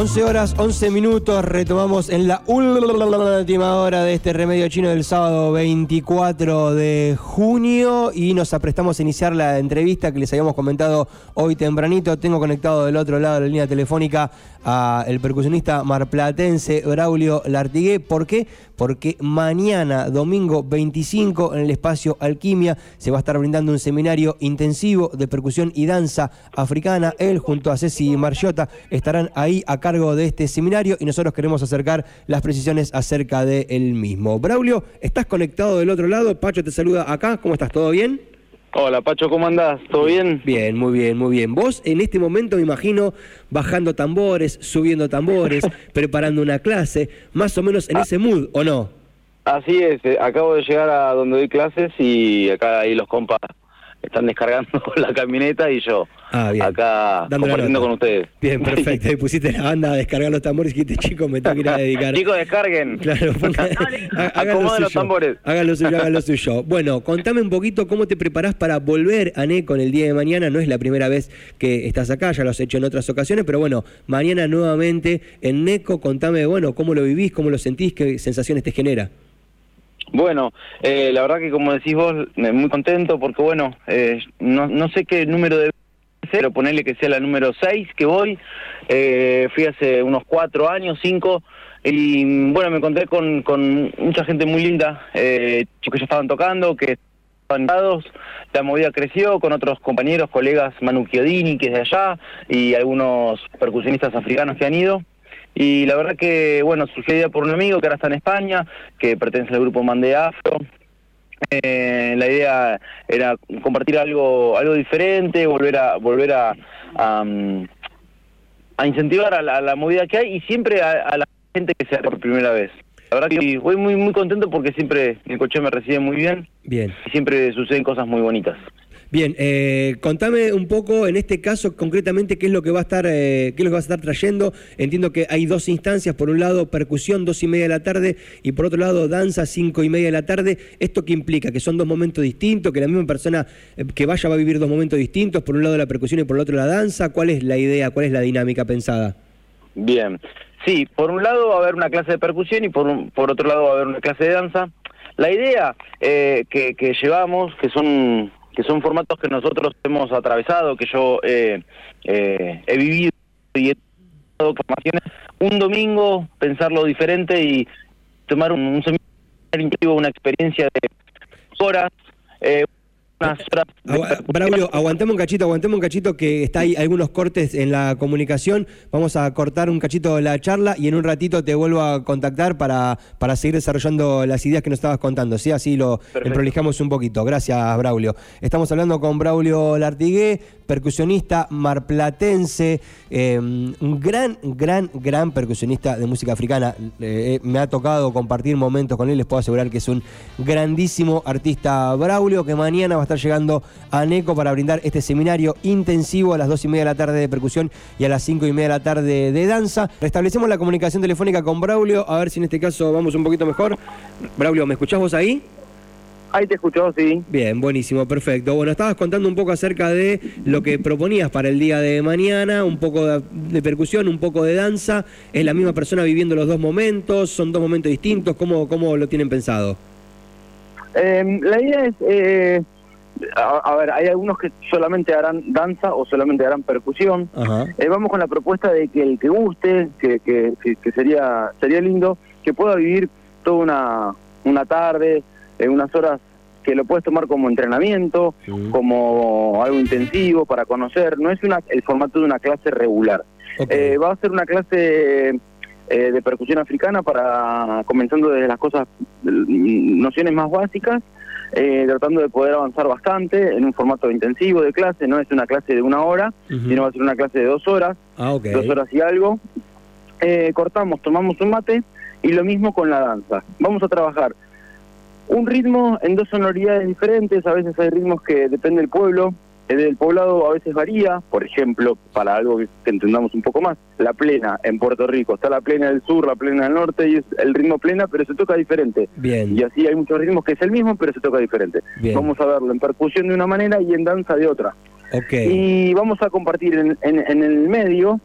11 horas, 11 minutos, retomamos en la última hora de este remedio chino del sábado 24 de junio y nos aprestamos a iniciar la entrevista que les habíamos comentado hoy tempranito. Tengo conectado del otro lado de la línea telefónica al percusionista marplatense Braulio Lartigué. ¿Por qué? Porque mañana, domingo 25, en el espacio Alquimia, se va a estar brindando un seminario intensivo de percusión y danza africana. Él junto a Ceci Marchiota estarán ahí a cargo de este seminario y nosotros queremos acercar las precisiones acerca de él mismo. Braulio, ¿estás conectado del otro lado? Pacho te saluda acá, ¿cómo estás? ¿Todo bien? Hola Pacho, ¿cómo andás? ¿Todo bien? Bien, muy bien, muy bien. Vos en este momento me imagino bajando tambores, subiendo tambores, preparando una clase, más o menos en ah. ese mood, ¿o no? Así es, eh, acabo de llegar a donde doy clases y acá ahí los compas están descargando la camioneta y yo ah, acá compartiendo con ustedes. Bien, perfecto. Y pusiste la banda a descargar los tambores y dijiste, chicos, me tengo que ir a dedicar. chicos, descarguen. Claro, háganlo los tambores. Háganlo suyo, háganlo suyo. Bueno, contame un poquito cómo te preparás para volver a NECO en el día de mañana. No es la primera vez que estás acá, ya lo has hecho en otras ocasiones, pero bueno, mañana nuevamente en NECO. Contame, bueno, cómo lo vivís, cómo lo sentís, qué sensaciones te genera. Bueno, eh, la verdad que como decís vos, muy contento porque bueno, eh, no, no sé qué número de pero ponerle que sea la número 6 que voy. Eh, fui hace unos cuatro años, cinco, y bueno, me encontré con, con mucha gente muy linda, eh, que ya estaban tocando, que estaban dados, la movida creció con otros compañeros, colegas, Manu Chiodini, que es de allá, y algunos percusionistas africanos que han ido. Y la verdad que, bueno, sucedía por un amigo que ahora está en España, que pertenece al grupo Mande Afro. Eh, la idea era compartir algo algo diferente, volver a volver a, a, incentivar a la, movida que hay y siempre a, la gente que sea por primera vez. La verdad que voy muy muy contento porque siempre el coche me recibe muy bien. Bien. Y siempre suceden cosas muy bonitas. Bien, eh, contame un poco en este caso concretamente qué es lo que va a estar, eh, qué es lo que vas a estar trayendo. Entiendo que hay dos instancias, por un lado percusión dos y media de la tarde y por otro lado danza cinco y media de la tarde. ¿Esto qué implica? Que son dos momentos distintos, que la misma persona eh, que vaya va a vivir dos momentos distintos, por un lado la percusión y por el otro la danza. ¿Cuál es la idea, cuál es la dinámica pensada? Bien, sí, por un lado va a haber una clase de percusión y por, por otro lado va a haber una clase de danza. La idea que, que llevamos, que son que son formatos que nosotros hemos atravesado, que yo eh, eh, he vivido y he dado formaciones. Un domingo pensarlo diferente y tomar un, un seminario, una experiencia de horas, eh, Braulio, aguantemos un cachito, aguantemos un cachito que está ahí algunos cortes en la comunicación. Vamos a cortar un cachito de la charla y en un ratito te vuelvo a contactar para, para seguir desarrollando las ideas que nos estabas contando. ¿sí? Así lo prolijamos un poquito. Gracias, Braulio. Estamos hablando con Braulio Lartigué, percusionista marplatense, em, un gran, gran, gran percusionista de música africana. Eh, me ha tocado compartir momentos con él, les puedo asegurar que es un grandísimo artista Braulio, que mañana va a estar llegando a NECO para brindar este seminario intensivo a las dos y media de la tarde de percusión y a las cinco y media de la tarde de danza. Restablecemos la comunicación telefónica con Braulio, a ver si en este caso vamos un poquito mejor. Braulio, ¿me escuchás vos ahí? Ahí te escuchó, sí. Bien, buenísimo, perfecto. Bueno, estabas contando un poco acerca de lo que proponías para el día de mañana, un poco de, percusión, un poco de danza. ¿Es la misma persona viviendo los dos momentos? ¿Son dos momentos distintos? ¿Cómo, cómo lo tienen pensado? Em, la idea es eh, a, ver, hay algunos que solamente harán danza o solamente harán percusión. Eh, vamos con la propuesta de que el que guste, que, que, que, sería sería lindo, que pueda vivir toda una, una tarde, en unas horas que lo puedes tomar como entrenamiento, como algo intensivo para conocer. No es una, el formato de una clase regular. Eh, va a ser una clase eh, de percusión africana para comenzando desde las cosas, nociones más básicas eh, tratando de poder avanzar bastante en un formato intensivo de clase, no es una clase de una hora, sino va a ser una clase de dos horas, ah, dos horas y algo. Eh, cortamos, tomamos un mate y lo mismo con la danza. Vamos a trabajar un ritmo en dos sonoridades diferentes, a veces hay ritmos que depende del pueblo, el poblado a veces varía, por ejemplo, para algo que, entendamos un poco más, la plena en Puerto Rico, está la plena del sur, la plena del norte y es el ritmo plena, pero se toca diferente. Bien. Y así hay muchos ritmos que es el mismo, pero se toca diferente. Vamos a verlo en percusión de una manera y en danza de otra. Okay. Y vamos a compartir en, en, el medio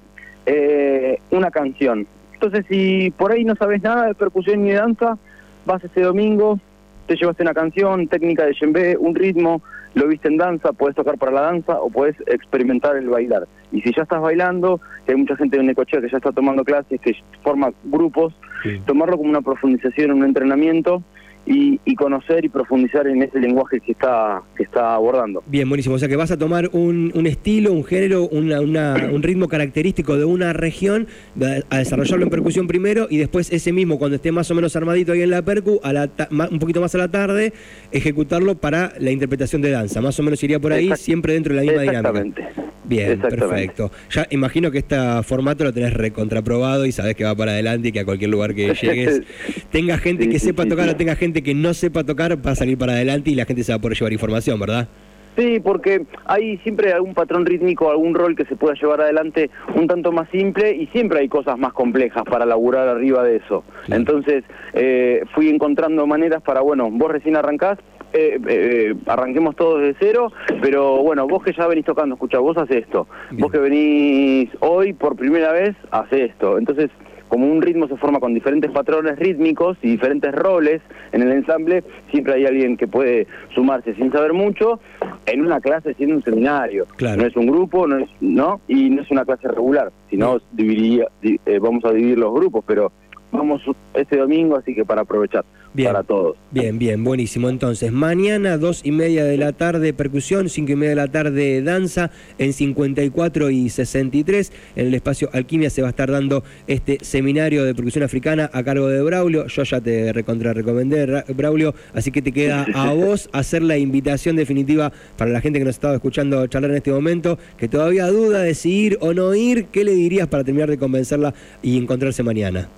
eh, una canción. Entonces, si por ahí no sabes nada de percusión ni de danza, vas ese domingo, te llevaste una canción, técnica de djembe, un ritmo, lo viste en danza, puedes tocar para la danza o puedes experimentar el bailar. Y si ya estás bailando, que hay mucha gente en Necochea que ya está tomando clases, que forma grupos, tomarlo como una profundización, un entrenamiento y, conocer y profundizar en ese lenguaje que está, que está abordando. Bien, buenísimo. O sea que vas a tomar un, estilo, un género, un ritmo característico de una región, a desarrollarlo en percusión primero y después ese mismo, cuando esté más o menos armadito ahí en la percu, a la un poquito más a la tarde, ejecutarlo para la interpretación de danza. Más o menos iría por ahí, siempre dentro de la misma dinámica. Bien, perfecto. Ya imagino que este formato lo tenés recontraprobado y sabés que va para adelante y que a cualquier lugar que llegues tenga gente que sepa tocar o tenga gente que no sepa tocar va a salir para adelante y la gente se va a poder llevar información, ¿verdad? Sí, porque hay siempre algún patrón rítmico, algún rol que se pueda llevar adelante un tanto más simple y siempre hay cosas más complejas para laburar arriba de eso. Entonces eh, fui encontrando maneras para, bueno, vos recién arrancás, eh, eh, arranquemos todos de cero, pero bueno, vos que ya venís tocando, escucha, vos haces esto, vos que venís hoy por primera vez, haces esto. Entonces como un ritmo se forma con diferentes patrones rítmicos y diferentes roles en el ensamble, siempre hay alguien que puede sumarse sin saber mucho en una clase siendo un seminario. No es un grupo, no es, ¿no? Y no es una clase regular, sino dividiría, eh, vamos a dividir los grupos, pero vamos este domingo, así que para aprovechar para todos. Bien, bien, buenísimo. Entonces, mañana, dos y media de la tarde, percusión, cinco y media de la tarde, danza, en 54 y 63. En el espacio Alquimia se va a estar dando este seminario de percusión africana a cargo de Braulio. Yo ya te recontra recomendé, Braulio, así que te queda a vos hacer la invitación definitiva para la gente que nos estaba escuchando charlar en este momento, que todavía duda de si ir o no ir. ¿Qué le dirías para terminar de convencerla y encontrarse mañana?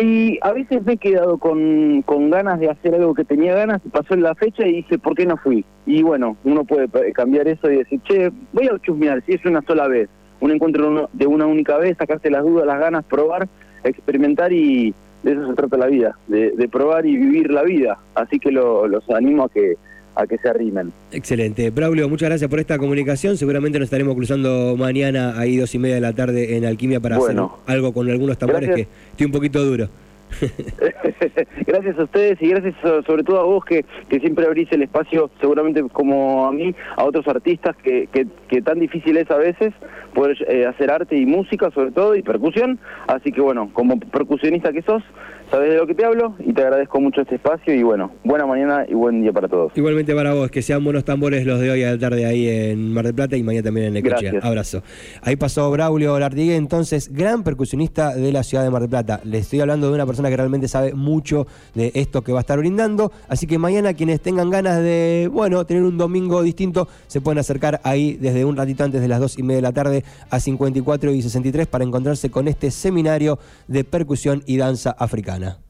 Y a veces me he quedado con, con ganas de hacer algo que tenía ganas, pasó en la fecha y dije, ¿por qué no fui? Y bueno, uno puede cambiar eso y decir, che, voy a chusmear, si es una sola vez, un encuentro de una única vez, sacarse las dudas, las ganas, probar, experimentar y de eso se trata la vida, de, probar y vivir la vida. Así que los animo a que a que se arrimen. Excelente. Braulio, muchas gracias por esta comunicación. Seguramente nos estaremos cruzando mañana ahí dos y media de la tarde en Alquimia para hacer algo con algunos tambores que estoy un poquito duro. gracias a ustedes y gracias sobre todo a vos que, que siempre abrís el espacio, seguramente como a mí, a otros artistas que, que, tan difícil es a veces poder eh, hacer arte y música sobre todo y percusión. Así que bueno, como percusionista que sos, sabes de lo que te hablo y te agradezco mucho este espacio y bueno, buena mañana y buen día para todos. Igualmente para vos, que sean buenos tambores los de hoy a la tarde ahí en Mar del Plata y mañana también en Necochea. Abrazo. Ahí pasó Braulio Lartigue, entonces gran percusionista de la ciudad de Mar del Plata. Le estoy hablando de una persona que realmente sabe mucho de esto que va a estar brindando, así que mañana quienes tengan ganas de, bueno, tener un domingo distinto, se pueden acercar ahí desde un ratito antes de las dos y media de la tarde a 54 y 63 para encontrarse con este seminario de percusión y danza africana. Carolina